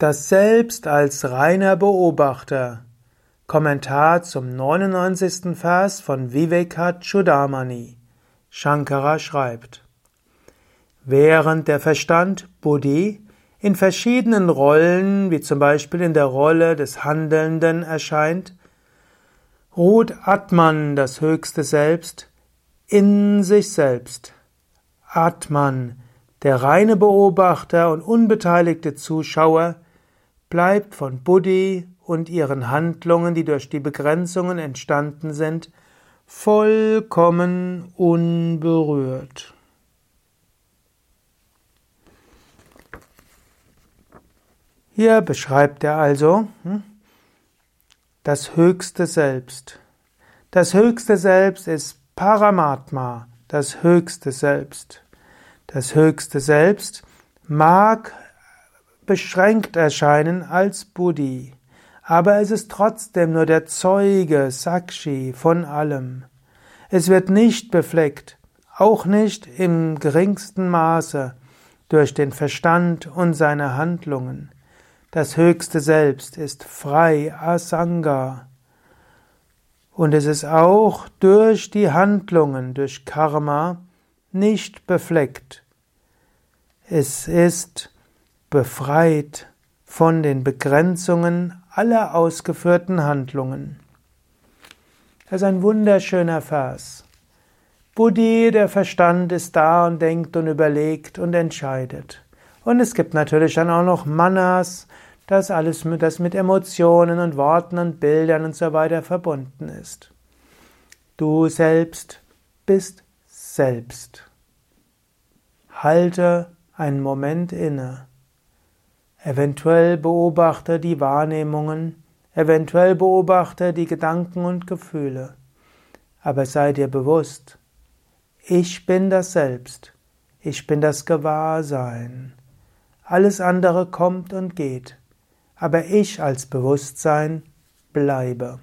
Das Selbst als reiner Beobachter. Kommentar zum 99. Vers von Vivekachudamani. Shankara schreibt: Während der Verstand Buddhi in verschiedenen Rollen, wie zum Beispiel in der Rolle des Handelnden erscheint, ruht Atman, das höchste Selbst, in sich selbst. Atman, der reine Beobachter und unbeteiligte Zuschauer, bleibt von Buddhi und ihren Handlungen, die durch die Begrenzungen entstanden sind, vollkommen unberührt. Hier beschreibt er also hm, das höchste Selbst. Das höchste Selbst ist Paramatma, das höchste Selbst. Das höchste Selbst mag beschränkt erscheinen als Buddhi, aber es ist trotzdem nur der Zeuge, Sakshi, von allem. Es wird nicht befleckt, auch nicht im geringsten Maße durch den Verstand und seine Handlungen. Das höchste Selbst ist frei, Asanga. Und es ist auch durch die Handlungen, durch Karma, nicht befleckt. Es ist befreit von den Begrenzungen aller ausgeführten Handlungen. Das ist ein wunderschöner Vers. Buddhi, der Verstand, ist da und denkt und überlegt und entscheidet. Und es gibt natürlich dann auch noch Manas, das alles mit, das mit Emotionen und Worten und Bildern und so weiter verbunden ist. Du selbst bist selbst. Halte einen Moment inne. Eventuell beobachte die Wahrnehmungen, eventuell beobachte die Gedanken und Gefühle. Aber sei dir bewusst, ich bin das Selbst, ich bin das Gewahrsein. Alles andere kommt und geht, aber ich als Bewusstsein bleibe.